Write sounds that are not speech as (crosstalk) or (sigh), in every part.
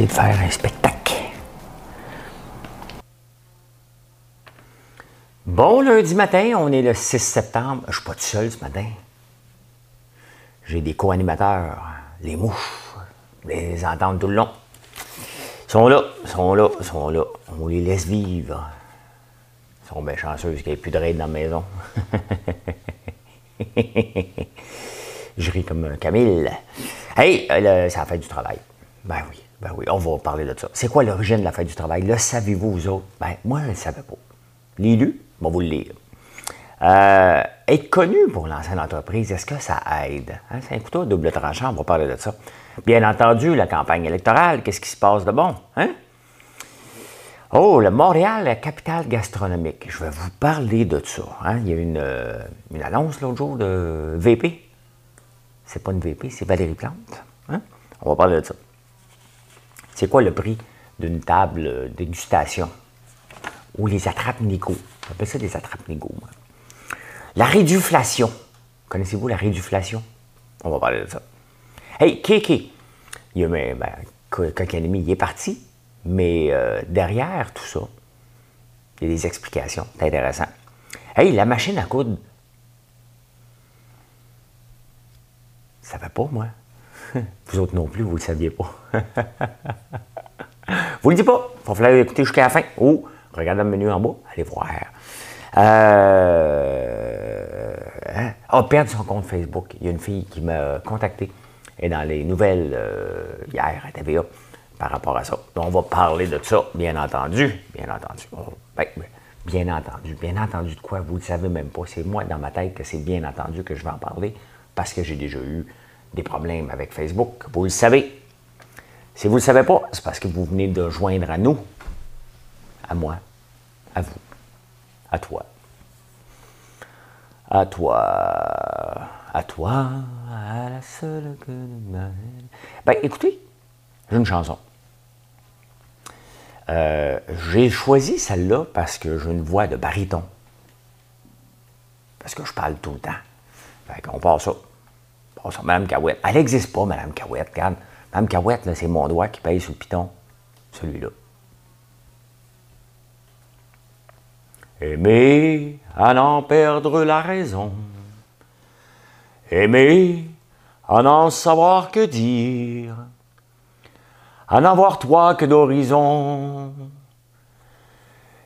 De faire un spectacle. Bon lundi matin, on est le 6 septembre. Je suis pas tout seul ce matin. J'ai des co-animateurs, les mouches, les entendre tout le long. Ils sont là, ils sont là, ils sont là. On les laisse vivre. Ils sont bien chanceux qu'il n'y ait plus de raid dans la maison. (laughs) Je ris comme un Camille. Hey, ça a fait du travail. Ben oui. Ben oui, on va parler de ça. C'est quoi l'origine de la fête du travail? Le savez-vous, vous autres? Ben, moi, je ne le savais pas. L'élu, on va vous le lire. Euh, être connu pour lancer une entreprise, est-ce que ça aide? Hein? C'est un couteau double tranchant, on va parler de ça. Bien entendu, la campagne électorale, qu'est-ce qui se passe de bon? Hein? Oh, le Montréal, la capitale gastronomique. Je vais vous parler de ça. Hein? Il y a une, euh, une annonce l'autre jour de VP. C'est pas une VP, c'est Valérie Plante. Hein? On va parler de ça. C'est quoi le prix d'une table dégustation? Ou les attrapes-nico. On ça des attrapes-nico. La réduflation. Connaissez-vous la réduflation? On va parler de ça. Hey, Kéké. Il y a, ben il est parti, mais euh, derrière tout ça, il y a des explications. C'est intéressant. Hey, la machine à coudre. Ça va pas, moi. (laughs) Vous autres non plus, vous ne le saviez pas. (laughs) vous le dites pas. Il va falloir écouter jusqu'à la fin. Ou regardez le menu en bas, allez voir. Euh, hein? Ah, perdre son compte Facebook. Il y a une fille qui m'a contacté et dans les nouvelles euh, hier à TVA par rapport à ça. Donc, on va parler de ça, bien entendu. Bien entendu. Ben, ben, bien entendu. Bien entendu de quoi? Vous ne le savez même pas. C'est moi dans ma tête que c'est bien entendu que je vais en parler parce que j'ai déjà eu des problèmes avec Facebook. Vous le savez. Si vous ne le savez pas, c'est parce que vous venez de joindre à nous, à moi, à vous, à toi, à toi, à toi, à la seule que Ben, écoutez, j'ai une chanson. Euh, j'ai choisi celle-là parce que j'ai une voix de baryton. Parce que je parle tout le temps. Fait qu'on part ça. Oh, ça, Mme Cahouette. Elle n'existe pas, Mme Cahouette. Regarde. Mme Cahouette, c'est mon doigt qui paye sous le piton. Celui-là. Aimer à n'en perdre la raison. Aimer à n'en savoir que dire. À n'avoir toi que d'horizon.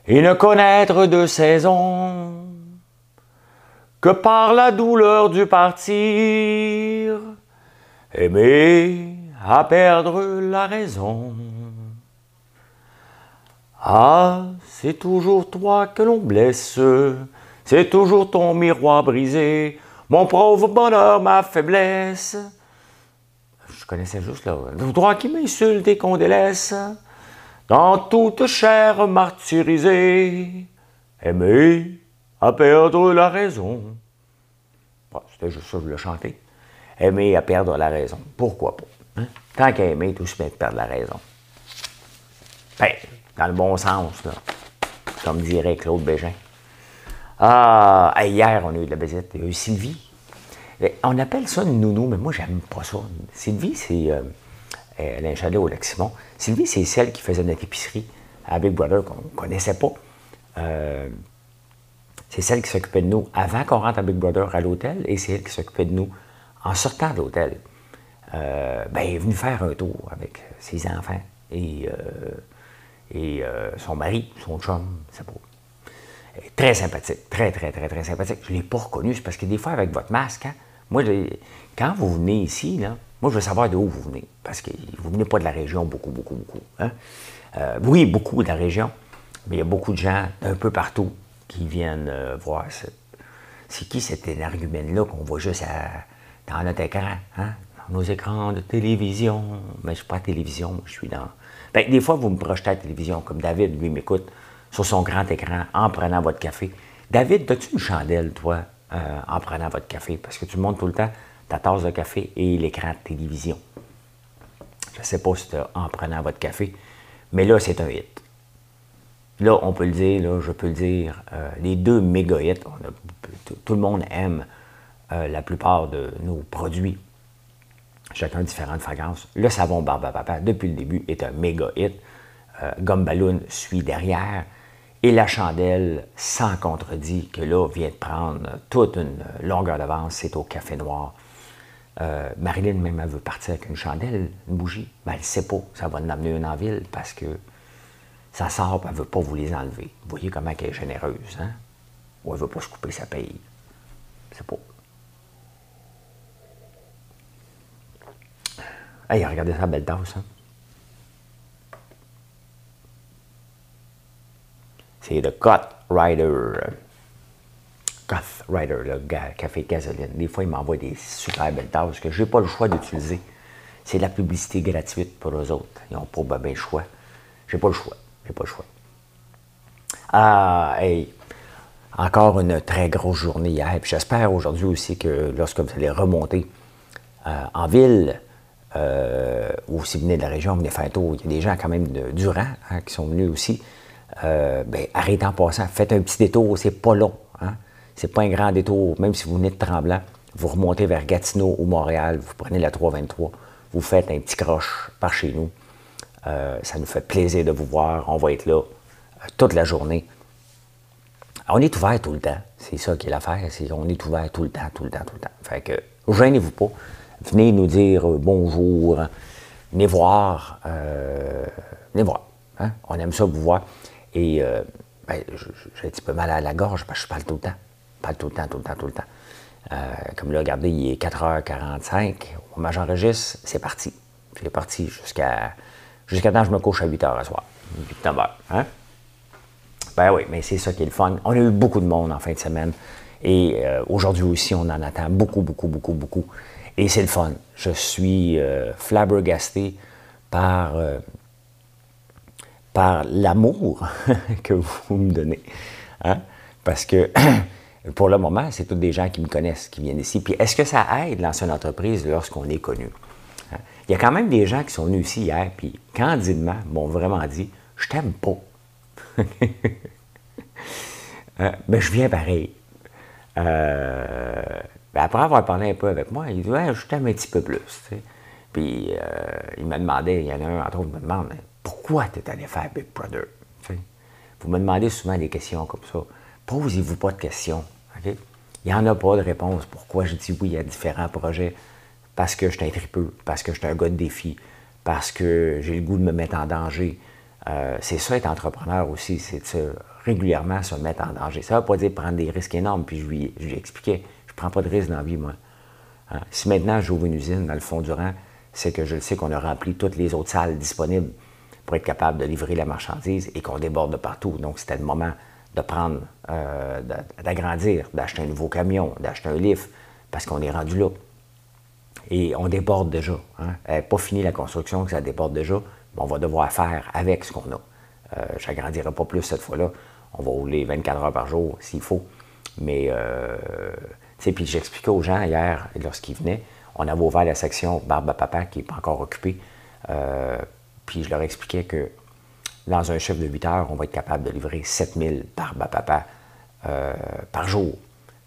Et ne connaître de saison que par la douleur du partir, aimer à perdre la raison. Ah, c'est toujours toi que l'on blesse, c'est toujours ton miroir brisé, mon pauvre bonheur, ma faiblesse. Je connaissais juste. Le droit qui m'insulte et qu'on délaisse, dans toute chair martyrisée, aimer à perdre la raison. C'était juste ça je voulais chanter. Aimer à perdre la raison. Pourquoi pas? Hein? Tant qu'à aimer, tout se met à perdre la raison. Ben, dans le bon sens, là. Comme dirait Claude Bégin. Ah, hier, on a eu de la visite. Il y a eu Sylvie. On appelle ça une nounou, mais moi, j'aime pas ça. Sylvie, c'est. Euh, elle a un chalet au Lac-Simon. Sylvie, c'est celle qui faisait notre épicerie à Big Brother qu'on ne connaissait pas. Euh, c'est celle qui s'occupait de nous avant qu'on rentre à Big Brother à l'hôtel et c'est elle qui s'occupait de nous en sortant de l'hôtel. Euh, ben, elle est venue faire un tour avec ses enfants et, euh, euh, son mari, son chum, c'est beau. Très sympathique, très, très, très, très sympathique. Je ne l'ai pas reconnu, c'est parce que des fois, avec votre masque, hein, moi, quand vous venez ici, là, moi, je veux savoir d'où vous venez, parce que vous ne venez pas de la région beaucoup, beaucoup, beaucoup. Hein. oui, beaucoup de la région, mais il y a beaucoup de gens d'un peu partout qui viennent euh, voir C'est qui cet argument-là qu'on voit juste dans notre écran? Hein? nos écrans de télévision. Mais je ne suis pas à télévision, je suis dans. Ben, des fois, vous me projetez à la télévision, comme David, lui, m'écoute sur son grand écran en prenant votre café. David, as-tu une chandelle, toi, euh, en prenant votre café? Parce que tu montes tout le temps ta tasse de café et l'écran de télévision. Je ne sais pas si tu en prenant votre café, mais là, c'est un hit. Là, on peut le dire, je peux le dire, euh, les deux méga hits, tout le monde aime euh, la plupart de nos produits, chacun différentes fragrances. Le savon Barbe Papa, depuis le début, est un méga hit. Euh, suit derrière. Et la chandelle, sans contredit, que là, vient de prendre toute une longueur d'avance, c'est au Café Noir. Euh, Marilyn, même, elle veut partir avec une chandelle, une bougie. Mais elle ne sait pas. Ça va en amener une en ville parce que ça sort, elle ne veut pas vous les enlever. Vous voyez comment elle est généreuse, hein? Ou elle ne veut pas se couper sa paye. C'est pas. Hey, regardez ça, belle tasse, hein? C'est le Cut Rider. Goth Rider, le café gasoline. Des fois, ils m'envoient des super belles tasses que je n'ai pas le choix d'utiliser. C'est la publicité gratuite pour eux autres. Ils n'ont pas bien le choix. J'ai pas le choix. Pas le choix. Ah, hey, encore une très grosse journée hier. j'espère aujourd'hui aussi que lorsque vous allez remonter euh, en ville, euh, ou si vous venez de la région, vous venez faire un tour, il y a des gens quand même de Durand hein, qui sont venus aussi. Euh, ben, arrêtez en passant, faites un petit détour, c'est pas long. Hein? C'est pas un grand détour, même si vous venez de Tremblant, vous remontez vers Gatineau ou Montréal, vous prenez la 323, vous faites un petit croche par chez nous. Euh, ça nous fait plaisir de vous voir. On va être là euh, toute la journée. On est ouvert tout le temps. C'est ça qui est l'affaire. on est ouvert tout le temps, tout le temps, tout le temps. Fait que, gênez-vous pas. Venez nous dire euh, bonjour. Venez voir. venez voir. Hein. On aime ça vous voir. Et ben, j'ai un petit peu mal à la gorge parce que je parle tout le temps. Pas tout le temps, tout le temps, tout le temps. Comme là, regardez, il est 4h45. Au j'enregistre, c'est parti. C'est parti jusqu'à jusqu'à temps je me couche à 8h à soir. 8 h hein? Ben oui, mais c'est ça qui est le fun. On a eu beaucoup de monde en fin de semaine. Et euh, aujourd'hui aussi, on en attend beaucoup, beaucoup, beaucoup, beaucoup. Et c'est le fun. Je suis euh, flabbergasté par, par l'amour (laughs) que vous me donnez. Hein? Parce que (clears throat) pour le moment, c'est tous des gens qui me connaissent, qui viennent ici. Puis est-ce que ça aide l'ancienne entreprise lorsqu'on est connu? Hein? Il y a quand même des gens qui sont venus ici hier, puis candidement m'ont vraiment dit Je t'aime pas. Mais (laughs) euh, ben, je viens pareil. Euh, ben, après avoir parlé un peu avec moi, il dit Je t'aime un petit peu plus. Puis euh, il m'a demandé, il y en a un entre autres, me demande Pourquoi tu es allé faire Big Brother Vous me demandez souvent des questions comme ça. Posez-vous pas de questions. Il n'y en a pas de réponse. Pourquoi je dis oui à différents projets? Parce que je suis un tripeux, parce que je suis un gars de défi, parce que j'ai le goût de me mettre en danger. Euh, c'est ça être entrepreneur aussi, c'est de régulièrement se mettre en danger. Ça ne veut pas dire prendre des risques énormes, puis je lui, je expliquais, je ne prends pas de risques dans la vie, moi. Hein? Si maintenant j'ouvre une usine dans le fond du rang, c'est que je sais qu'on a rempli toutes les autres salles disponibles pour être capable de livrer la marchandise et qu'on déborde de partout. Donc c'était le moment de prendre, euh, d'agrandir, d'acheter un nouveau camion, d'acheter un lift, parce qu'on est rendu là. Et on déborde déjà. Hein. Pas fini la construction, que ça déborde déjà, mais on va devoir faire avec ce qu'on a. Euh, je n'agrandirai pas plus cette fois-là. On va rouler 24 heures par jour s'il faut. Mais, euh, tu sais, puis j'expliquais aux gens hier, lorsqu'ils venaient, on avait ouvert la section Barbe à Papa qui n'est pas encore occupée. Euh, puis je leur expliquais que dans un chiffre de 8 heures, on va être capable de livrer 7000 barbes à papa euh, par jour.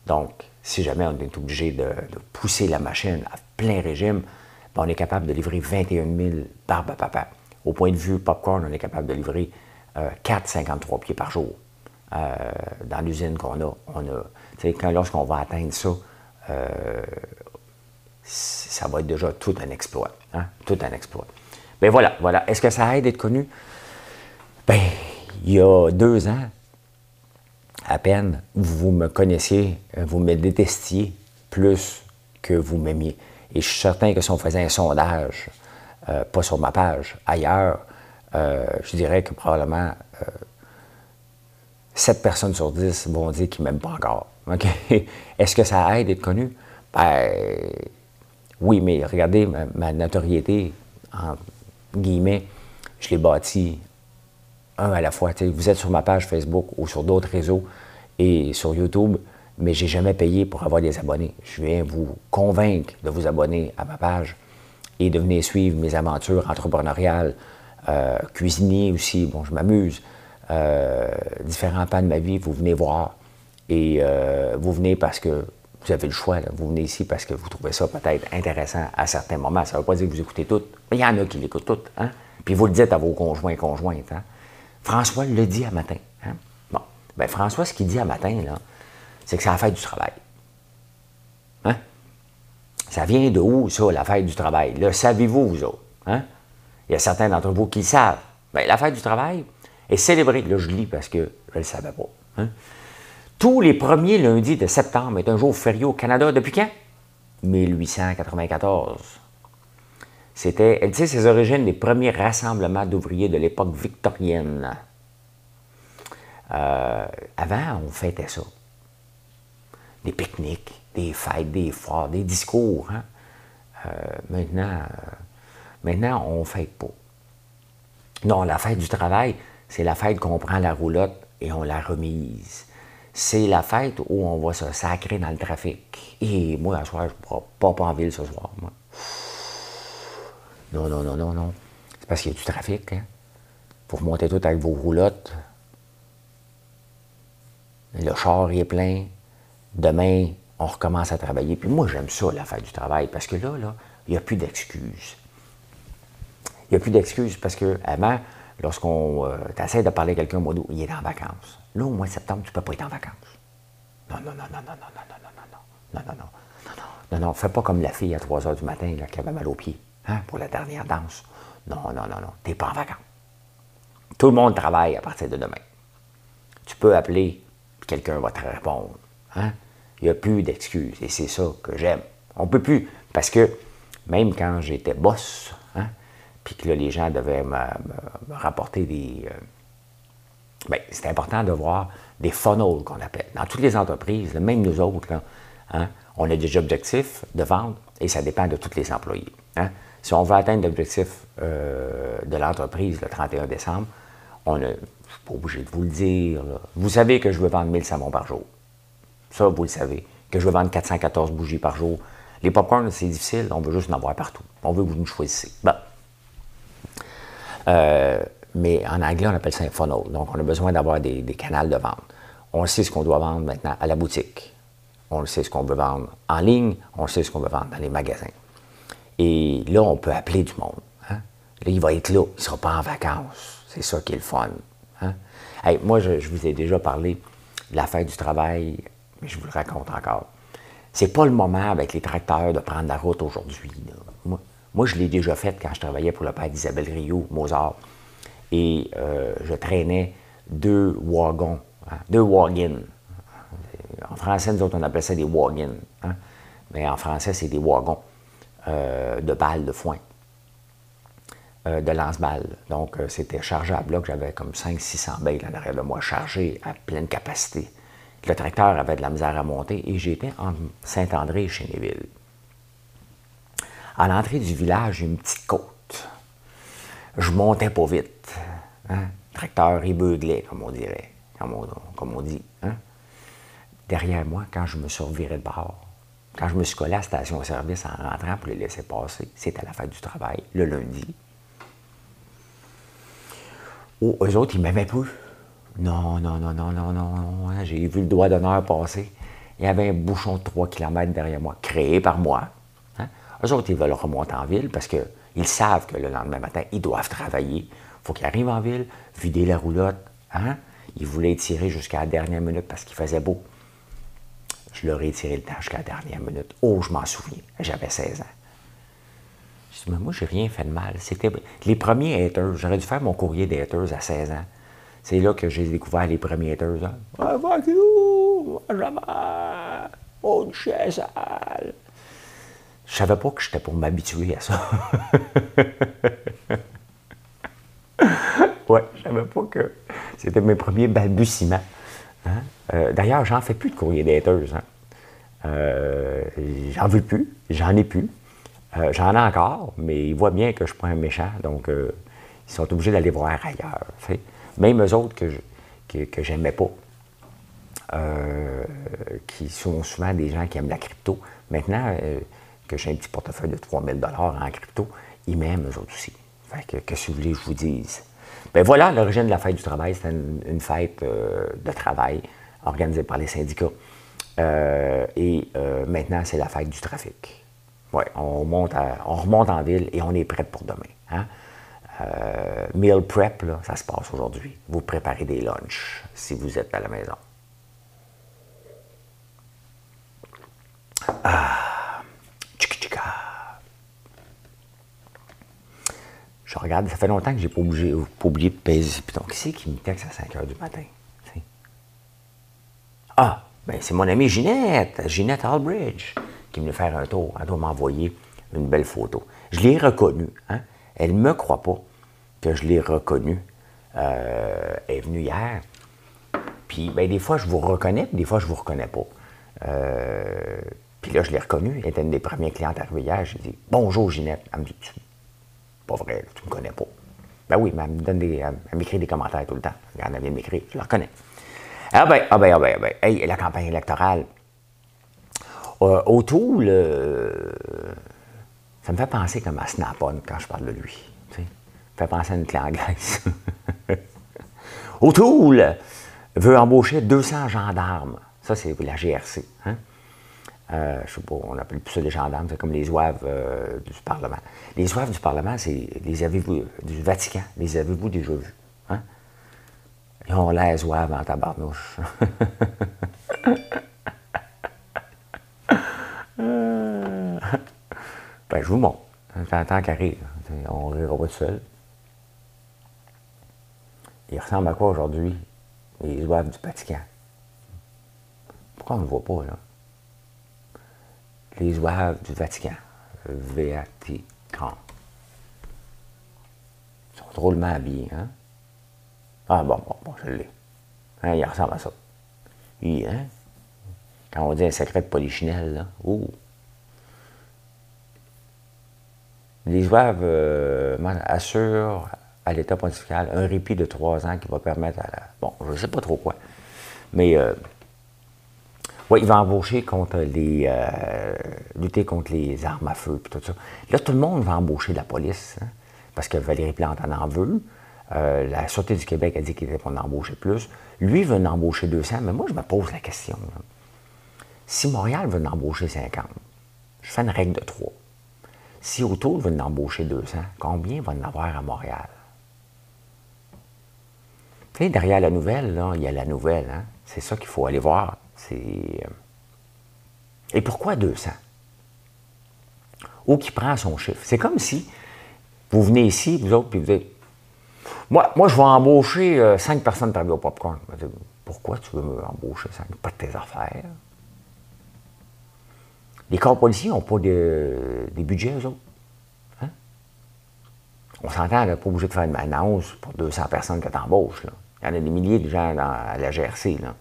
Donc, si jamais on est obligé de, pousser la machine à plein régime, ben, on est capable de livrer 21 000 barbes à papa. Au point de vue popcorn, on est capable de livrer 4,53 euh, pieds par jour. Euh, dans l'usine qu'on a, on a quand, lorsqu'on va atteindre ça, ça va être déjà tout un exploit. Hein? Tout un exploit. Ben, voilà, voilà. Est-ce que ça aide d'être connu? Ben, il y a deux ans, à peine, vous me connaissiez, euh, vous me détestiez plus que vous m'aimiez. Et je suis certain que si on faisait un sondage, euh, pas sur ma page, ailleurs, euh, je dirais que probablement 7 personnes sur 10 vont dire qu'ils ne m'aiment pas encore. (laughs) Est-ce que ça aide d'être connu? Ben, Oui, mais regardez, ma, notoriété, en guillemets, je l'ai bâtie un à la fois. vous êtes sur ma page Facebook ou sur d'autres réseaux et sur YouTube, mais j'ai jamais payé pour avoir des abonnés. Je viens vous convaincre de vous abonner à ma page et de venir suivre mes aventures entrepreneuriales, euh, cuisinier aussi, bon, je m'amuse, euh, différents pans de ma vie, vous venez voir et euh, vous venez parce que vous avez le choix, vous venez ici parce que vous trouvez ça peut-être intéressant à certains moments. Ça ne veut pas dire que vous écoutez tout, mais il y en a qui l'écoutent tout. Hein? Puis vous le dites à vos conjoints et conjointes. Hein? François le dit à matin. Hein? Bon, bien François, ce qu'il dit à matin, là, c'est que c'est la fête du travail. Hein? Ça vient de où, ça, la fête du travail? Le savez-vous, vous autres? Hein? Il y a certains d'entre vous qui le savent. Bien, la fête du travail est célébrée. Là, je lis parce que je ne le savais pas. Hein? Tous les premiers lundis de septembre est un jour férié au Canada. Depuis quand? 1894. C'était, elle dit ses origines des premiers rassemblements d'ouvriers de l'époque victorienne. Euh, avant, on fêtait ça des pique-niques, des fêtes, des foires, des discours. Hein. Euh, maintenant, euh, maintenant, on ne fête pas. Non, la fête du travail, c'est la fête qu'on prend la roulotte et on la remise. C'est la fête où on va se sacrer dans le trafic. Et moi, à soir, je ne pourrai pas en ville ce soir. Non, non, non, non, non. C'est parce qu'il y a du trafic. Hein? Pour monter tout avec vos roulottes. Le char est plein. Demain, on recommence à travailler. Puis moi, j'aime ça, la fête du travail, parce que là, là, il n'y a plus d'excuses. Il n'y a plus d'excuses parce que avant, lorsqu'on euh, essaie de parler à quelqu'un au mois d'août, il est en vacances. Là, au mois de septembre, tu ne peux pas être en vacances. Non, non, non, non, non, non, non, non, non, non, non, non, non, non, non, non, fais pas comme la fille à 3 heures du matin là, qui avait mal aux pieds hein, pour la dernière danse. Non, non, non, non, tu n'es pas en vacances. Tout le monde travaille à partir de demain. Tu peux appeler, quelqu'un va te répondre. Hein? Il n'y a plus d'excuses. Et c'est ça que j'aime. On ne peut plus. Parce que même quand j'étais boss, hein, puis que les gens devaient me, rapporter des. Euh, bien, c'est important de voir des funnels qu'on appelle. Dans toutes les entreprises, même nous autres, hein, on a des objectifs de vente et ça dépend de tous les employés. Si on veut atteindre l'objectif euh, de l'entreprise le 31 décembre, on ne, je ne suis pas obligé de vous le dire. Vous savez que je veux vendre 1000 savons par jour. Ça, vous le savez. Que je veux vendre 414 bougies par jour. Les popcorns, c'est difficile, on veut juste en avoir partout. On veut que vous nous choisissiez. Bon. Euh, mais en anglais, on appelle ça un funnel. Donc, on a besoin d'avoir des, des canaux de vente. On sait ce qu'on doit vendre maintenant à la boutique. On sait ce qu'on veut vendre en ligne. On sait ce qu'on veut vendre dans les magasins. Et là, on peut appeler du monde. Hein. Là, il va être là. Il ne sera pas en vacances. C'est ça qui est le fun. Hein. moi, je, vous ai déjà parlé de la fête du travail mais je vous le raconte encore. C'est pas le moment avec les tracteurs de prendre la route aujourd'hui. Moi, je l'ai déjà fait quand je travaillais pour le père d'Isabelle Rio, Mozart. Et euh, je traînais deux wagons, hein, deux wagons. En français, nous autres, on appelle ça des wagons. Hein. Mais en français, c'est des wagons euh, de balles de foin, euh, de lance-balles. Donc, c'était chargeable. Là, que j'avais comme 500-600 balles en arrière de moi, chargé à pleine capacité. Le tracteur avait de la misère à monter et j'étais en Saint-André, chez Néville. À l'entrée du village, une petite côte. Je montais pas vite. Hein? Le tracteur beuglait, comme on dirait, comme on, dit. Hein? Derrière moi, quand je me reviré de bord, quand je me suis collé à la station-service en rentrant pour les laisser passer, c'était la fête du travail, le lundi. Eux autres, ils m'aimaient plus. Non, non, non, non, non, non, non. Hein, j'ai vu le doigt d'honneur passer. Il y avait un bouchon de 3 km derrière moi, créé par moi. Hein. Eux autres, ils veulent remonter en ville parce qu'ils savent que le lendemain matin, ils doivent travailler. Il faut qu'ils arrivent en ville, vider la roulotte. Hein? Ils voulaient tirer jusqu'à la dernière minute parce qu'il faisait beau. Je leur ai tiré le temps jusqu'à la dernière minute. Oh, je m'en souviens. J'avais 16 ans. Je dis, mais moi, j'ai rien fait de mal. C'était les premiers haters. J'aurais dû faire mon courrier des haters à 16 ans. C'est là que j'ai découvert les premiers haters. Hein. Ah, fuck you! Jamais! Oh, Je savais pas que j'étais pour m'habituer à ça. (laughs) ouais, je savais pas que c'était mes premiers balbutiements. Hein. Euh, d'ailleurs, j'en fais plus de courrier haters. Hein. Euh, j'en veux plus, j'en ai plus. Euh, j'en ai encore, mais ils voient bien que je suis pas un méchant, donc ils sont obligés d'aller voir ailleurs. Même eux autres que, je, que, pas, euh, qui sont souvent des gens qui aiment la crypto. Maintenant que j'ai un petit portefeuille de 3000 en crypto, ils m'aiment eux autres aussi. Fait que, que si vous voulez que je vous dise? Ben voilà, l'origine de la fête du travail, c'était une, fête de travail organisée par les syndicats. et maintenant, c'est la fête du trafic. Oui, on, remonte on remonte en ville et on est prêt pour demain. Hein? Euh, meal prep, ça se passe aujourd'hui. Vous préparez des lunchs si vous êtes à la maison. Ah, Je regarde, ça fait longtemps que j'ai pas, pas oublié de peser. Donc, qui c'est qui me texte à 5 h du matin? Ah, ben c'est mon amie Ginette, Ginette Albridge qui venait faire un tour. Elle doit m'envoyer une belle photo. Je l'ai reconnue. Hein? Elle ne me croit pas que je l'ai reconnue. Euh, elle est venue hier. Puis, ben, des fois, je vous reconnais, puis des fois, je vous reconnais pas. Euh, puis là, je l'ai reconnue. Elle était une des premières clientes arrivées hier. J'ai dit Bonjour, Ginette. Elle me dit Pas vrai, tu ne me connais pas. Ben oui, mais elle me donne des, m'écrit des commentaires tout le temps. Elle vient de m'écrire, je la reconnais. Ah ben, ah ben, ah ben, ah ben. Hey, la campagne électorale, euh, O'Toole, ça me fait penser comme à Snap-on quand je parle de lui. Fait penser à une clé anglaise. (laughs) O'Toole veut embaucher 200 gendarmes. Ça, c'est la GRC. Hein? Euh, sais pas, on appelle plus ça des gendarmes, c'est comme les zouaves euh, du Parlement. Les zouaves du Parlement, c'est les avez-vous du Vatican, les avez-vous déjà vus? Hein? Ils ont l'air en tabarnouche. (laughs) Ben, je vous montre. Tant qu'à. On rira pas tout seul. Il ressemble à quoi aujourd'hui? Les oeuvres du Vatican. Pourquoi on ne le voit pas, là? Les oeuvres du Vatican. V-A-T-Can. Ils sont drôlement habillés, hein? Ah bon, bon, bon, je l'ai. Hein, il ressemble à ça. Oui, hein? Quand on dit un secret de polichinelle, là, ouh! Les Zouaves euh, assurent à l'État pontifical un répit de trois ans qui va permettre à la. Bon, je ne sais pas trop quoi. Mais euh, oui, il va embaucher contre les. Euh, lutter contre les armes à feu et tout ça. Là, tout le monde va embaucher la police, hein, parce que Valérie Plante en veut. la Sûreté du Québec a dit qu'il était pour en embaucher plus. Lui veut en embaucher 200, mais moi, je me pose la question. Si Montréal veut en embaucher 50, je fais une règle de trois. Si autour veut en embaucher 200, combien va en avoir à Montréal? Derrière la nouvelle, il y a la nouvelle. Hein? C'est ça qu'il faut aller voir. Euh, et pourquoi 200? Ou qui prend son chiffre? C'est comme si vous venez ici, vous autres, puis vous dites Moi, moi je vais embaucher 5 euh, personnes travailler au popcorn. Pourquoi tu veux m'embaucher 5? Pas de tes affaires. Les corps policiers n'ont pas de, des budgets, eux autres. Hein? On s'entend, pas obligé de faire une annonce pour 200 personnes que tu embauches. Il y en a des milliers de gens à la GRC. Là.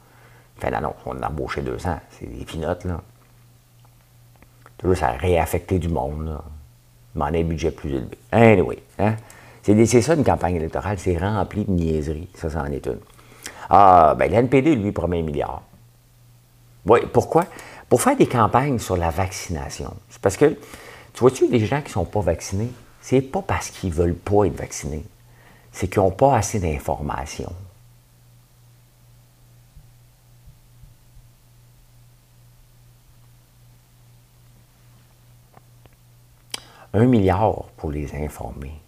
Fait l'annonce, on a embauché 200. C'est des pinottes, là. Tout ça a réaffecté du monde, là. Demander un budget plus élevé. Anyway, hein? C'est ça une campagne électorale, c'est rempli de niaiseries. Ça, ça en est une. Ah, ben l'NPD, lui, promet un milliard. Oui, pourquoi? pour faire des campagnes sur la vaccination. C'est parce que, tu vois-tu, les gens qui ne sont pas vaccinés, c'est pas parce qu'ils ne veulent pas être vaccinés, c'est qu'ils n'ont pas assez d'informations. Un milliard pour les informer.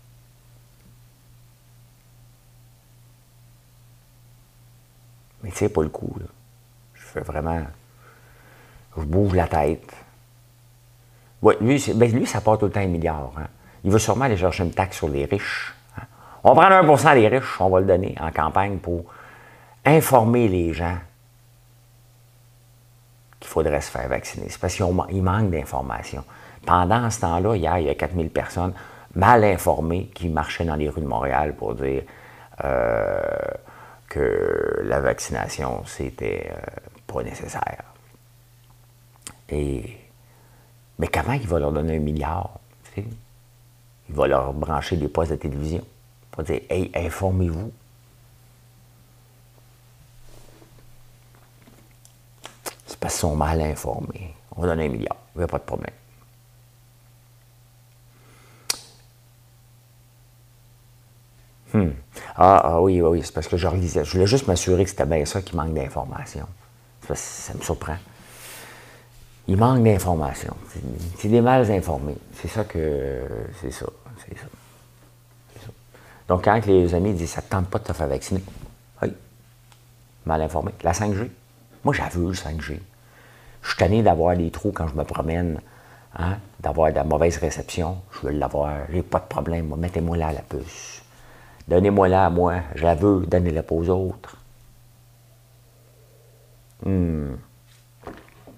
Mais sais pas le coup, là. Je fais vraiment je bouge la tête. Ben, lui, ça part tout le temps un milliard. Hein. Il veut sûrement aller chercher une taxe sur les riches. Hein. On prend 1% des riches, on va le donner en campagne pour informer les gens qu'il faudrait se faire vacciner. C'est parce qu'il manque d'informations. Pendant ce temps-là, hier, il y a 4000 personnes mal informées qui marchaient dans les rues de Montréal pour dire euh, que la vaccination, c'était euh, pas nécessaire. Et, mais comment il va leur donner un milliard? Il va leur brancher des postes de télévision. Va dire Hey, informez-vous. C'est parce qu'ils sont mal informés. On va donner un milliard. Il n'y a pas de problème. Hmm. Ah, ah, oui, oui, c'est parce que je relisais. Je voulais juste m'assurer que c'était bien ça qui manque d'informations. Ça me surprend. Il manque d'informations. C'est des mal informés. C'est ça que. C'est ça. C'est ça. Donc, quand les amis disent ça ne tente pas de te faire vacciner, oui, mal informé. La 5G, moi, j'avoue le 5G. Je suis tanné d'avoir des trous quand je me promène, hein, d'avoir de la mauvaise réception. Je veux l'avoir. J'ai pas de problème. Mettez-moi là la puce. Donnez-moi là à moi. Je la veux. Donnez-la pas aux autres. Hmm.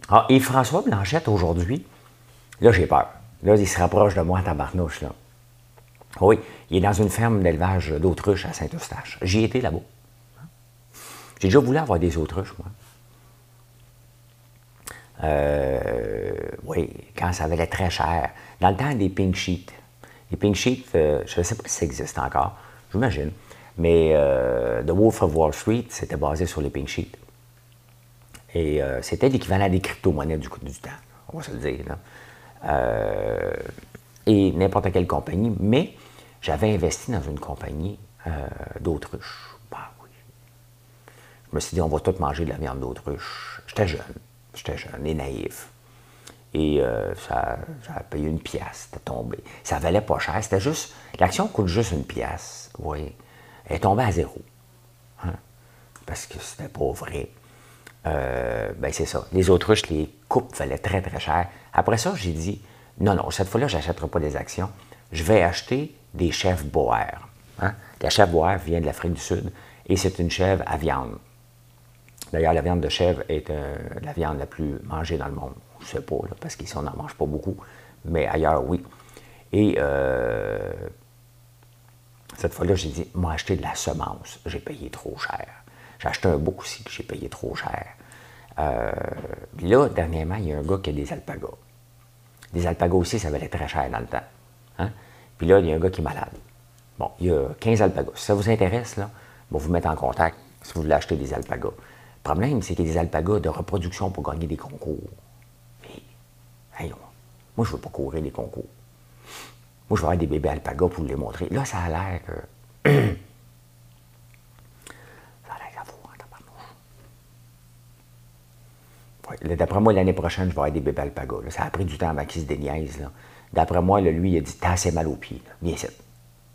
Ah, et François Blanchette, aujourd'hui, là, j'ai peur. Là, il se rapproche de moi, tabarnouche, là. Oui, il est dans une ferme d'élevage d'autruches à Saint-Eustache. J'y étais là-bas. J'ai déjà voulu avoir des autruches, moi. Euh, oui, quand ça valait très cher. Dans le temps des pink sheets. Les pink sheets, euh, je ne sais pas si ça existe encore, j'imagine. Mais euh, The Wolf of Wall Street, c'était basé sur les pink sheets. Et c'était l'équivalent des crypto-monnaies du du temps, on va se le dire. et n'importe quelle compagnie. Mais j'avais investi dans une compagnie d'autruches. Bah oui. Je me suis dit, on va tous manger de la viande d'autruche. J'étais jeune. J'étais jeune et naïf. Et euh, ça, j'avais payé une pièce, c'était tombé. Ça valait pas cher, c'était juste. L'action coûte juste une pièce, oui. Elle est tombée à zéro. Hein, parce que c'était pas vrai. Euh, ben c'est ça. Les autruches, les coupes valaient très, très cher. Après ça, j'ai dit, non, non, cette fois-là, je n'achèterai pas des actions. Je vais acheter des chèvres boers. Hein. La chèvre boer vient de l'Afrique du Sud et c'est une chèvre à viande. D'ailleurs, la viande de chèvre est euh, la viande la plus mangée dans le monde. Je sais pas, parce qu'ici, on n'en mange pas beaucoup, mais ailleurs, oui. Et euh, cette fois-là, j'ai dit, moi, acheter de la semence, j'ai payé trop cher. J'ai acheté un bouc aussi que j'ai payé trop cher. Euh, là, dernièrement, il y a un gars qui a des alpagas. Des alpagas aussi, ça valait très cher dans le temps. Hein. Puis là, il y a un gars qui est malade. Bon, il y a 15 alpagas. Si ça vous intéresse, là, on va vous mettre en contact si vous voulez acheter des alpagas. Le problème, c'est qu'il y a des alpagas de reproduction pour gagner des concours. Mais, moi, je ne veux pas courir des concours. Moi, je veux avoir des bébés alpagas pour les montrer. Là, ça a l'air que. (clears throat) ça a l'air à vous, ouais, D'après moi, l'année prochaine, je vais avoir des bébés alpagas. Ça a pris du temps avant qu'ils se déniaisent. D'après moi, lui, il a dit T'as assez mal aux pieds. Viens ici.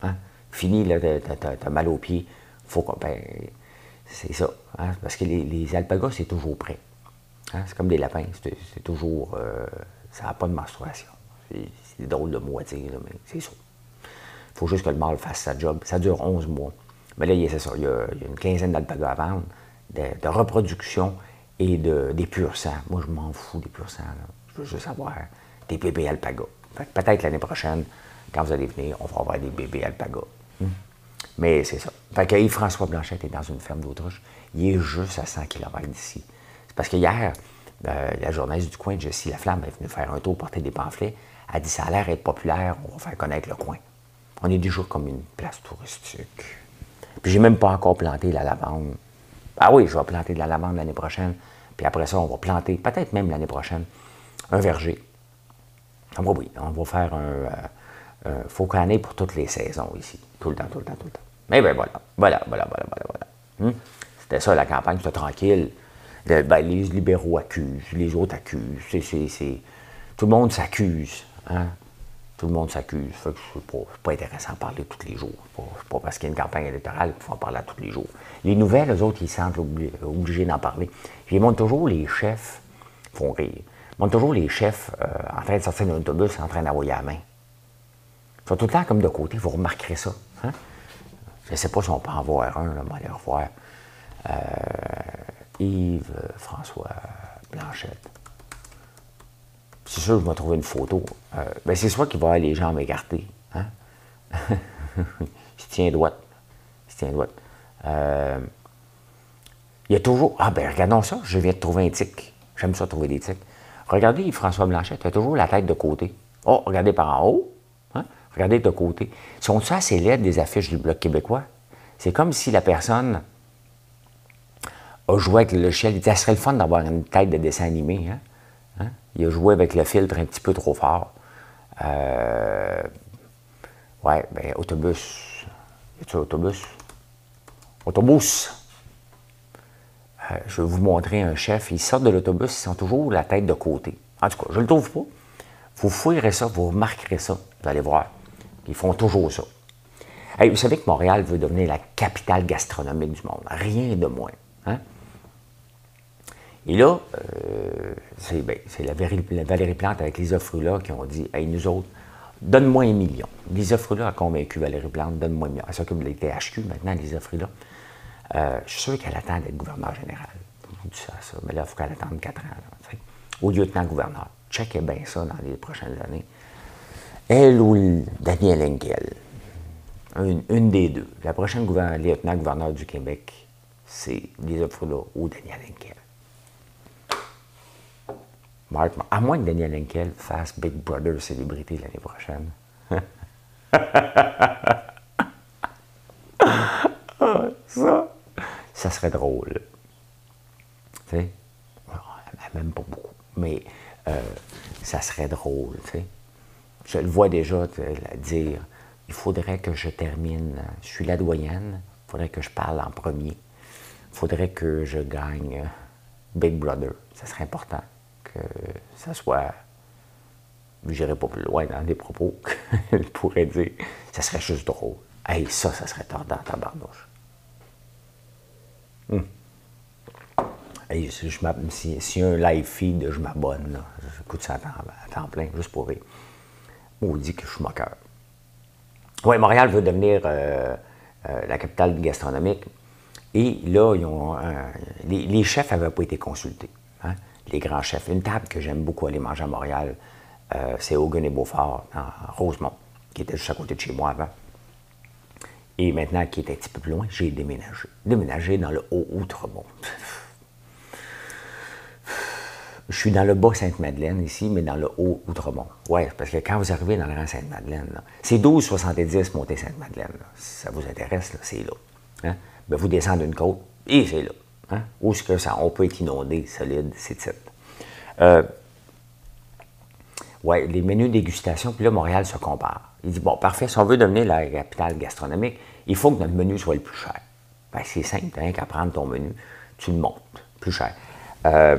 Hein? Fini, t'as mal aux pieds. Faut qu'on. Ben, c'est ça. Hein, parce que les, alpagas, c'est toujours prêt. Hein, c'est comme des lapins. C'est toujours. Euh, ça n'a pas de menstruation. C'est drôle de dire, mais c'est ça. Il faut juste que le mâle fasse sa job. Ça dure 11 mois. Mais là, c'est ça. Il y, a, une quinzaine d'alpagas à vendre, de, reproduction et de, des purs sang. Moi, je m'en fous des purs sang. Je veux juste avoir des bébés alpagas. Peut-être l'année prochaine, quand vous allez venir, on va avoir des bébés alpagas. Hmm? Mais c'est ça. Fait que Yves-François Blanchette est dans une ferme d'autruche. Il est juste à 100 km d'ici. C'est parce que hier, euh, la journaliste du coin, Jessie Laflamme, est venue faire un tour, porter des pamphlets. Elle a dit ça a l'air d'être populaire, on va faire connaître le coin. On est déjà comme une place touristique. Puis j'ai même pas encore planté la lavande. Ah oui, je vais planter de la lavande l'année prochaine. Puis après ça, on va planter, peut-être même l'année prochaine, un verger. Ah oui, on va faire un. Euh, euh, faut pour toutes les saisons ici. Tout le temps, tout le temps, tout le temps. Mais ben voilà, voilà, voilà, voilà, voilà. voilà. Hmm? C'était ça la campagne, c'était tranquille. ben, les libéraux accusent, les autres accusent. C'est, Tout le monde s'accuse. Hein? Tout le monde s'accuse. Ce n'est pas, pas, intéressant de parler tous les jours. Ce n'est pas, parce qu'il y a une campagne électorale qu'il faut en parler tous les jours. Les nouvelles, eux autres, ils se sentent obligés d'en parler. Ils montrent toujours les chefs, font rire. Ils montrent toujours les chefs euh, en train de sortir d'un autobus, en train d'envoyer la main. Ils sont tout le temps comme de côté, vous remarquerez ça. Je ne sais pas si on peut en voir un, là, on va aller revoir. Euh, Yves François Blanchette. C'est sûr que je vais trouver une photo. Euh, ben c'est soit qu'il va avoir les jambes écartées. Hein? (laughs) il se tient droit. Il se tient droit. Euh, il y a toujours. Ah ben regardons ça, je viens de trouver un tic. J'aime ça trouver des tics. Regardez François Blanchette, il a toujours la tête de côté. Oh, regardez par en haut. Regardez de côté. Sont ça assez des affiches du Bloc québécois? C'est comme si la personne a joué avec le logiciel. Il ça serait le fun d'avoir une tête de dessin animé. Hein? hein? Il a joué avec le filtre un petit peu trop fort. Euh... Ouais, ben, autobus. Y a autobus? Autobus. Euh, je vais vous montrer un chef. Ils sortent de l'autobus, ils sont toujours la tête de côté. En tout cas, je ne le trouve pas. Vous fouillerez ça, vous remarquerez ça. Vous allez voir. Ils font toujours ça. vous savez que Montréal veut devenir la capitale gastronomique du monde. Rien de moins. Hein? Et là, euh, ben, c'est la, Valérie Plante avec Lisa Frula qui ont dit Hey, nous autres, donne-moi un million. Lisa Frula a convaincu Valérie Plante donne-moi un million. Elle s'occupe de la THQ maintenant, Lisa Frula. Euh, je suis sûr qu'elle attend d'être gouverneur général. Ça, ça. Mais là, il faut qu'elle attende quatre ans. au lieutenant-gouverneur. Checkez bien ça dans les prochaines années. Elle ou Daniel Henkel. Une, des deux. La prochaine lieutenant-gouverneur du Québec, c'est Lisa Frula ou Daniel Henkel. Mark, à moins que Daniel Henkel fasse Big Brother célébrité l'année prochaine. (laughs) ça, ça serait drôle. Tu sais? Même pas beaucoup. Mais euh, ça serait drôle, tu sais? Je le vois déjà dire il faudrait que je termine. Je suis la doyenne, il faudrait que je parle en premier. Il faudrait que je gagne Big Brother. Ça serait important que ça soit. Je n'irai pas plus loin dans des propos (laughs) qu'elle pourrait dire. Ça serait juste drôle. Hey, ça, ça serait tordant, tabarnouche. Hum. Hey, si, un live feed, je m'abonne. J'écoute ça à temps, plein, juste pour rire. Dit que je suis moqueur. Oui, Montréal veut devenir euh, euh, la capitale gastronomique. Et là, ils ont, les, chefs n'avaient pas été consultés. Hein les grands chefs. Une table que j'aime beaucoup aller manger à Montréal, euh, c'est Hogan et Beaufort, en Rosemont, qui était juste à côté de chez moi avant. Et maintenant, qui est un petit peu plus loin, j'ai déménagé. Déménagé dans le Haut-Outremont. (laughs) Je suis dans le Bas-Sainte-Madeleine ici, mais dans le Haut-Outremont. Oui, parce que quand vous arrivez dans le Grand Sainte-Madeleine, c'est 12,70 montée Sainte-Madeleine. Si ça vous intéresse, c'est là. Hein? Ben, vous descendez une côte et c'est là. Hein? Où est-ce que ça, on peut être inondé solide, c'est titre. Euh, oui, les menus dégustation, puis là, Montréal se compare. Il dit, bon, parfait, si on veut devenir la capitale gastronomique, il faut que notre menu soit le plus cher. Ben, c'est simple, hein, qu'à prendre ton menu, tu le montes, plus cher. Euh,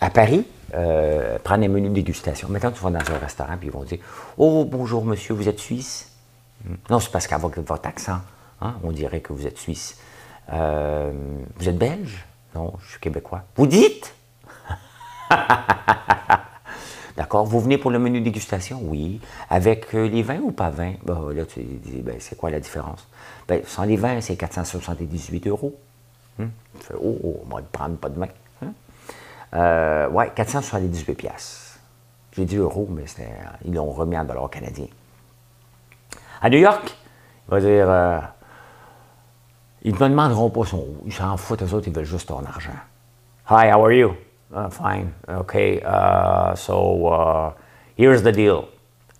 à Paris, euh, prendre un menu de dégustation. Maintenant, tu vas dans un restaurant, ils vont dire, oh, bonjour monsieur, vous êtes suisse? Hmm. Non, c'est parce qu'avec votre accent, hein, on dirait que vous êtes suisse. Euh, vous êtes belge? Non, je suis québécois. Vous dites? (laughs) D'accord. Vous venez pour le menu dégustation? Oui. Avec euh, les vins ou pas vins? Ben, là, tu dis, ben, c'est quoi la différence? Ben, sans les vins, c'est 478 euros. Hum? Tu fais, oh, oh, va prendre pas de. Euh, ouais, 478 piastres. J'ai dit euros, mais ils l'ont remis en dollars canadiens. À New York, il va dire, euh, ils ne me demanderont pas son Ils s'en foutent, eux autres, ils veulent juste ton argent. Hi, how are you? Fine. Okay. Uh, so uh, here's the deal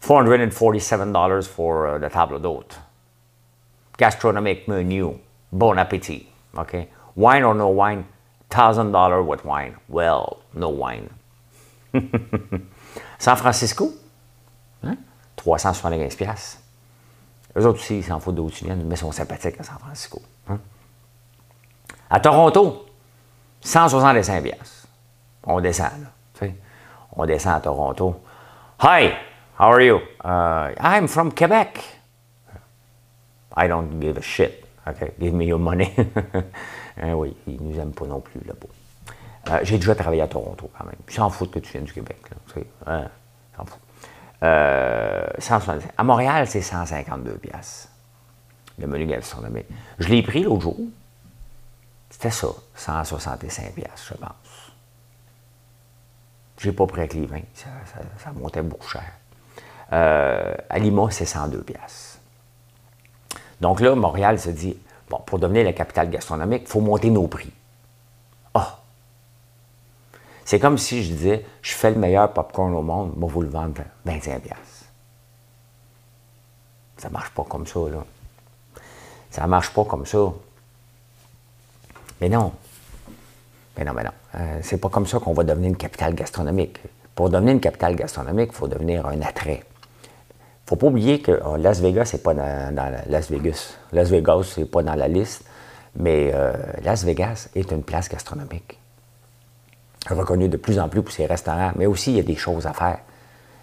$447 for the table d'hôte. Gastronomic menu. Bon appétit. Okay. Wine or no wine? $1,000 with wine. Well, no wine. (laughs) San Francisco? Hein? 375 Eux autres aussi, ils s'en foutent d'où tu mais ils sont sympathiques à San Francisco. Hein? À Toronto, 165 piastres. On descend, là. On descend à Toronto. Hi, how are you? Uh, I'm from Quebec. I don't give a shit. OK, give me your money. (laughs) hein, oui, ils nous aiment pas non plus là-bas. Euh, j'ai déjà travaillé à Toronto quand même. Ils s'en foutent que tu viennes du Québec. Là, hein, s'en. Euh, à Montréal, c'est 152 pièces le menu gastronomique. Je l'ai pris l'autre jour. C'était ça, 165 pièces, je pense. Je n'ai pas pris avec les vins, ça, montait beaucoup cher. Euh, à Lima, c'est 102 pièces. Donc là, Montréal se dit, bon, pour devenir la capitale gastronomique, il faut monter nos prix. Ah! C'est comme si je disais, je fais le meilleur popcorn au monde, moi, vous le vendre 25 pièces. Ça marche pas comme ça, là. Ça marche pas comme ça. Mais non. Mais non, mais non. Euh, c'est pas comme ça qu'on va devenir une capitale gastronomique. Pour devenir une capitale gastronomique, il faut devenir un attrait. Faut pas oublier que oh, Las Vegas, c'est pas dans, Las Vegas. Las Vegas, c'est pas dans la liste. Mais euh, Las Vegas est une place gastronomique. Reconnue de plus en plus pour ses restaurants, mais aussi il y a des choses à faire.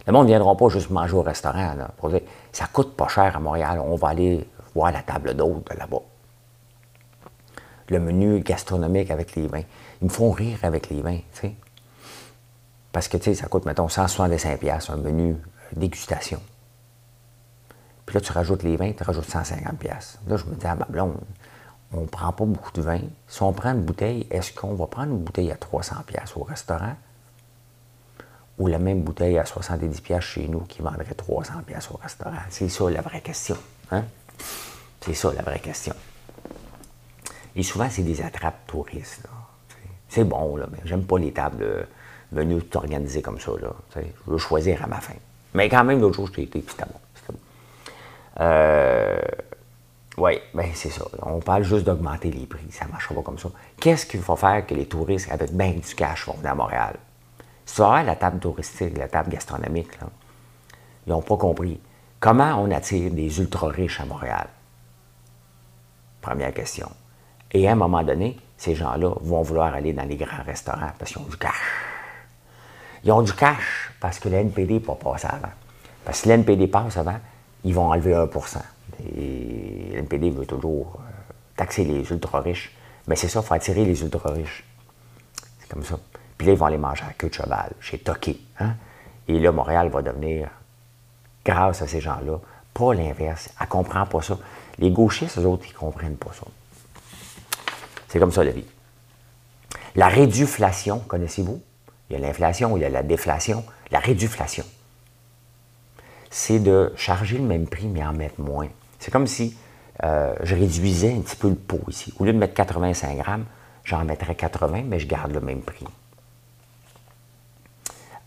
Le monde ne viendra pas juste manger au restaurant. Là, pour dire, ça coûte pas cher à Montréal. On va aller voir la table d'hôte là-bas. Le menu gastronomique avec les vins. Ils me font rire avec les vins, tu sais. Parce que, ça coûte, mettons, 165$ un menu dégustation. Là, tu rajoutes les vins, tu rajoutes 150$. Là, je me dis à ma blonde, on ne prend pas beaucoup de vin. Si on prend une bouteille, est-ce qu'on va prendre une bouteille à 300$ au restaurant? Ou la même bouteille à 70$ chez nous qui vendrait 300$ au restaurant? C'est ça la vraie question. Hein? C'est ça la vraie question. Et souvent, c'est des attrapes touristes. C'est bon, mais j'aime pas les tables venues tout organisées comme ça. Je veux choisir à ma fin. Mais quand même, l'autre jour, je été, puis c'était bon. Euh, oui, bien c'est ça. On parle juste d'augmenter les prix. Ça ne marchera pas comme ça. Qu'est-ce qu'il faut faire que les touristes avec bien du cash vont venir à Montréal? Si vas la table touristique, la table gastronomique, ils n'ont pas compris. Comment on attire des ultra-riches à Montréal? Première question. Et à un moment donné, ces gens-là vont vouloir aller dans les grands restaurants parce qu'ils ont du cash. Ils ont du cash parce que l'NPD n'est pas passé avant. Parce que l'NPD passe avant, ils vont enlever 1% Et l'NPD veut toujours euh, taxer les ultra-riches. Mais c'est ça, il faut attirer les ultra-riches. C'est comme ça. Puis là, ils vont aller manger à queue de cheval, chez Toki. Hein? Et là, Montréal va devenir, grâce à ces gens-là, pas l'inverse. Elle ne comprend pas ça. Les gauchistes, eux autres, ils ne comprennent pas ça. C'est comme ça la vie. La réduflation, connaissez-vous? Il y a l'inflation, il y a la déflation. La réduflation, c'est de charger le même prix, mais en mettre moins. C'est comme si euh, je réduisais un petit peu le pot ici. Au lieu de mettre 85 grammes, j'en mettrais 80, mais je garde le même prix.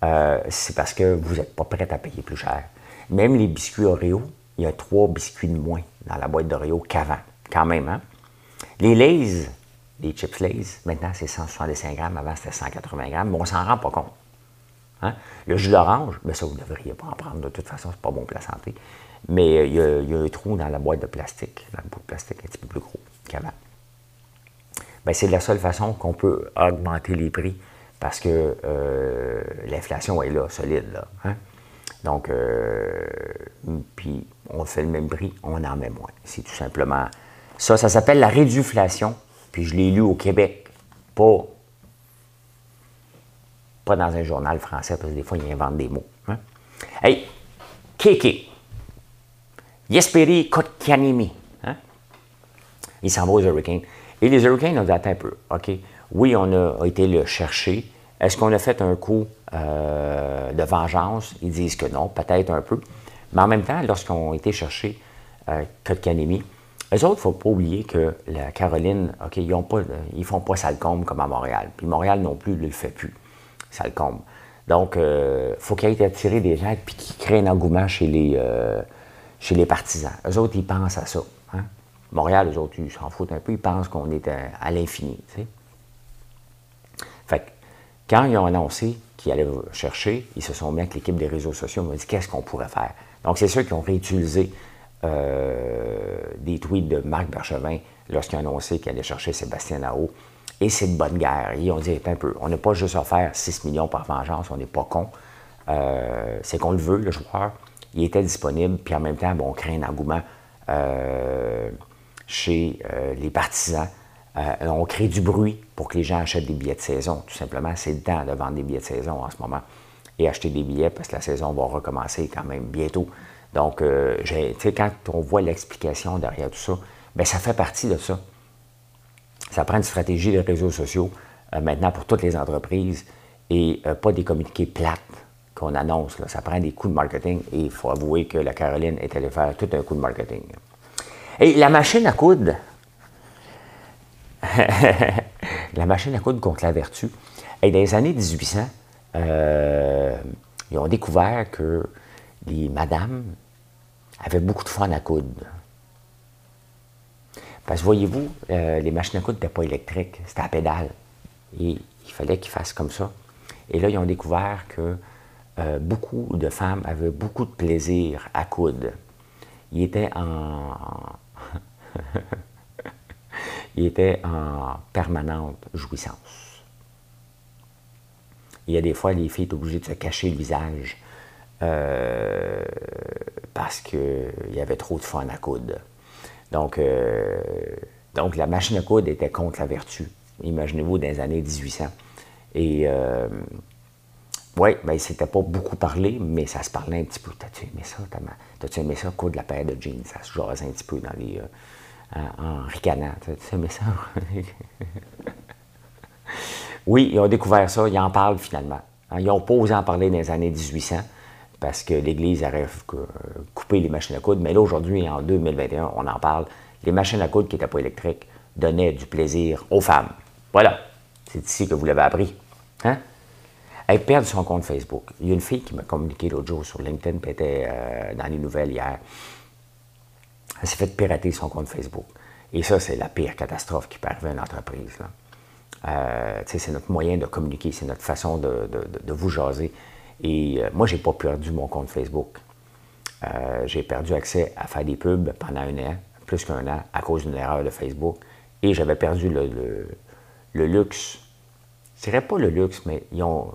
Euh, c'est parce que vous n'êtes pas prêt à payer plus cher. Même les biscuits Oreo, il y a trois biscuits de moins dans la boîte d'Oreo qu'avant, quand même. Hein? Les Lays, les chips Lays, maintenant c'est 165 grammes, avant c'était 180 grammes, mais on s'en rend pas compte. Hein? Le jus d'orange, mais ça, vous ne devriez pas en prendre. De toute façon, c'est pas bon pour la santé. Mais euh, il y, a, un trou dans la boîte de plastique, dans le bout de plastique un petit peu plus gros qu'avant. Ben, c'est la seule façon qu'on peut augmenter les prix parce que euh, l'inflation est là, solide. Là, hein? Donc, euh, puis on fait le même prix, on en met moins. C'est tout simplement ça. Ça s'appelle la réduflation. Puis je l'ai lu au Québec, pas pas dans un journal français, parce que des fois, ils inventent des mots. Hein? Hey, Kéké. Yesperi Kotkanimi. Hein? Il s'en va aux Hurricanes. Et les Hurricanes ont atteint un peu. OK? Oui, on a, été le chercher. Est-ce qu'on a fait un coup euh, de vengeance? Ils disent que non, peut-être un peu. Mais en même temps, lorsqu'on a été chercher euh, Kotkanimi, eux autres, il ne faut pas oublier que la Caroline, OK, ils ne font pas Salcombe comme à Montréal. Puis Montréal non plus ne le fait plus ça le comble. Donc, il euh, faut qu'il ait attiré des gens puis qui créent un engouement chez les, euh, chez les partisans. Eux autres, ils pensent à ça. Hein. Montréal, eux autres, ils s'en foutent un peu. Ils pensent qu'on est à, l'infini. Fait que, quand ils ont annoncé qu'ils allaient chercher, ils se sont mis avec l'équipe des réseaux sociaux. Ils m'ont dit qu'est-ce qu'on pourrait faire? Donc, c'est ceux qui ont réutilisé euh, des tweets de Marc Berchevin lorsqu'il a annoncé qu'il allait chercher Sébastien Nao et c'est de bonne guerre. Ils ont dit, un peu, on n'a pas juste offert 6 millions par vengeance, on n'est pas con. Euh, c'est qu'on le veut, le joueur. Il était disponible, puis en même temps, bon, on crée un engouement euh, chez euh, les partisans. on crée du bruit pour que les gens achètent des billets de saison. Tout simplement, c'est le temps de vendre des billets de saison en ce moment et acheter des billets parce que la saison va recommencer quand même bientôt. Donc, quand on voit l'explication derrière tout ça, bien, ça fait partie de ça. Ça prend une stratégie de réseaux sociaux euh, maintenant pour toutes les entreprises et euh, pas des communiqués plates qu'on annonce. Ça prend des coups de marketing et il faut avouer que la Caroline est allée faire tout un coup de marketing. Et la machine à coudre, (laughs) la machine à coudre contre la vertu, et dans les années 1800, euh, ils ont découvert que les madames avait beaucoup de fun à coudre. Parce que voyez-vous, euh, les machines à coudre n'étaient pas électriques, c'était à pédale. Et il fallait qu'ils fassent comme ça. Et là, ils ont découvert que euh, beaucoup de femmes avaient beaucoup de plaisir à coudre. Ils étaient en. (laughs) Ils étaient en permanente jouissance. Il y a des fois, les filles étaient obligées de se cacher le visage euh, parce qu'il y avait trop de fun à coudre. Donc, euh, donc, la machine à coudre était contre la vertu. Imaginez-vous dans les années 1800. Et euh, oui, ben, c'était pas beaucoup parlé, mais ça se parlait un petit peu. T'as-tu aimé ça? T'as-tu aimé ça, coudre la paire de jeans? Ça se jasait un petit peu dans les. Euh, en, ricanant. T'as-tu aimé ça? (laughs) oui, ils ont découvert ça, ils en parlent finalement. Ils n'ont pas osé en parler dans les années 1800 parce que l'Église aurait coupé les machines à coudre. Mais là, aujourd'hui, en 2021, on en parle. Les machines à coudre qui n'étaient pas électriques donnaient du plaisir aux femmes. Voilà. C'est ici que vous l'avez appris. Hein? Elle perd son compte Facebook. Il y a une fille qui m'a communiqué l'autre jour sur LinkedIn, puis était euh, dans les nouvelles hier. Elle s'est fait pirater son compte Facebook. Et ça, c'est la pire catastrophe qui peut arriver à une entreprise. Euh, c'est notre moyen de communiquer, c'est notre façon de, vous jaser. Et euh, moi, je n'ai pas perdu mon compte Facebook. j'ai perdu accès à faire des pubs pendant un an, plus qu'un an, à cause d'une erreur de Facebook. Et j'avais perdu le, le luxe, je dirais pas le luxe, mais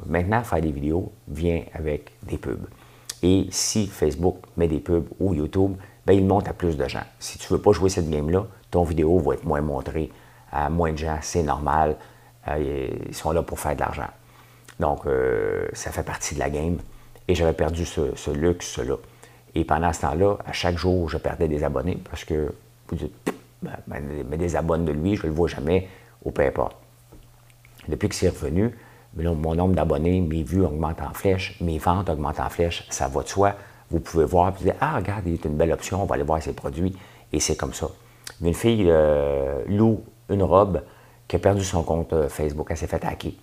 maintenant, faire des vidéos vient avec des pubs. Et si Facebook met des pubs ou YouTube, ben, il monte à plus de gens. Si tu ne veux pas jouer cette game-là, ton vidéo va être moins montrée à moins de gens, c'est normal. Euh, ils sont là pour faire de l'argent. Donc, euh, ça fait partie de la game. Et j'avais perdu ce, luxe-là. Et pendant ce temps-là, à chaque jour, je perdais des abonnés parce que vous dites, ben, ben, mais des abonnés de lui, je ne le vois jamais, ou peu importe. Depuis que c'est revenu, mon nombre d'abonnés, mes vues augmentent en flèche, mes ventes augmentent en flèche, ça va de soi. Vous pouvez voir, vous dire, ah, regarde, il est une belle option, on va aller voir ses produits. Et c'est comme ça. Une fille euh, loue une robe qui a perdu son compte euh, Facebook, elle s'est fait hacker.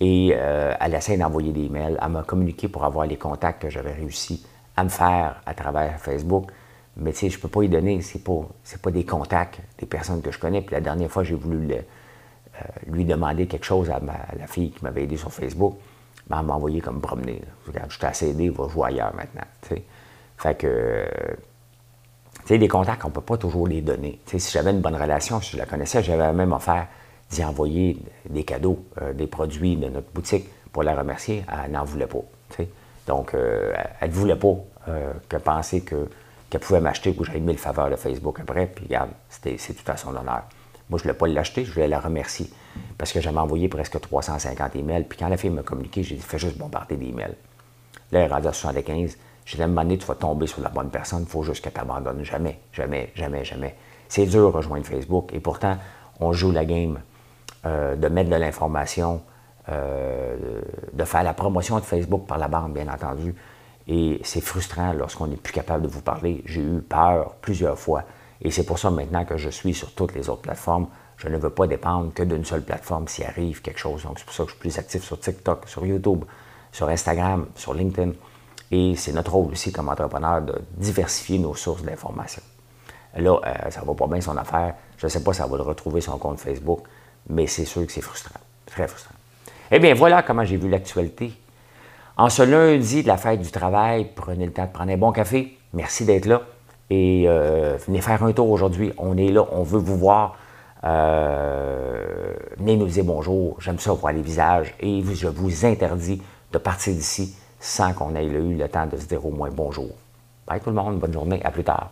Et euh, elle essaie d'envoyer des mails. Elle m'a communiqué pour avoir les contacts que j'avais réussi à me faire à travers Facebook. Mais tu sais, je ne peux pas y donner, ce n'est pas, pas des contacts des personnes que je connais. Puis la dernière fois, j'ai voulu euh, lui demander quelque chose à, la fille qui m'avait aidé sur Facebook, ben, elle m'a envoyé comme promener. Regarde, je t'ai assez aidé, va jouer ailleurs maintenant. Fait que, tu sais, des contacts, on ne peut pas toujours les donner. si j'avais une bonne relation, si je la connaissais, j'avais même offert envoyer des cadeaux, euh, des produits de notre boutique pour la remercier. Elle n'en voulait pas. Donc, euh, elle ne voulait pas que penser qu'elle pouvait m'acheter ou j'avais mis le faveur de Facebook après. Puis, regarde, c'est tout à son honneur. Moi, je ne voulais pas l'acheter, je voulais la remercier. Parce que j'avais envoyé presque 350 emails. Puis quand la fille m'a communiqué, j'ai dit fais juste bombarder des emails. Là, elle est rendue à 75. J'ai dit à un tu vas tomber sur la bonne personne, il faut juste qu'elle t'abandonne. Jamais, jamais, jamais, jamais. C'est dur de rejoindre Facebook. Et pourtant, on joue la game euh, de mettre de l'information, euh, de faire la promotion de Facebook par la bande, bien entendu. Et c'est frustrant lorsqu'on n'est plus capable de vous parler. J'ai eu peur plusieurs fois et c'est pour ça maintenant que je suis sur toutes les autres plateformes. Je ne veux pas dépendre que d'une seule plateforme s'il arrive quelque chose. Donc, c'est pour ça que je suis plus actif sur TikTok, sur YouTube, sur Instagram, sur LinkedIn. Et c'est notre rôle aussi comme entrepreneur de diversifier nos sources d'information. Là, euh, ça va pas bien son affaire. Je ne sais pas si ça va le retrouver son compte Facebook, mais c'est sûr que c'est frustrant. Très frustrant. Eh bien, voilà comment j'ai vu l'actualité. En ce lundi de la fête du travail, prenez le temps de prendre un bon café. Merci d'être là. Et euh, venez faire un tour aujourd'hui. On est là, on veut vous voir. Euh, venez nous dire bonjour. J'aime ça voir les visages. Et je vous interdis de partir d'ici sans qu'on ait eu le temps de se dire au moins bonjour. Bye tout le monde, bonne journée, à plus tard.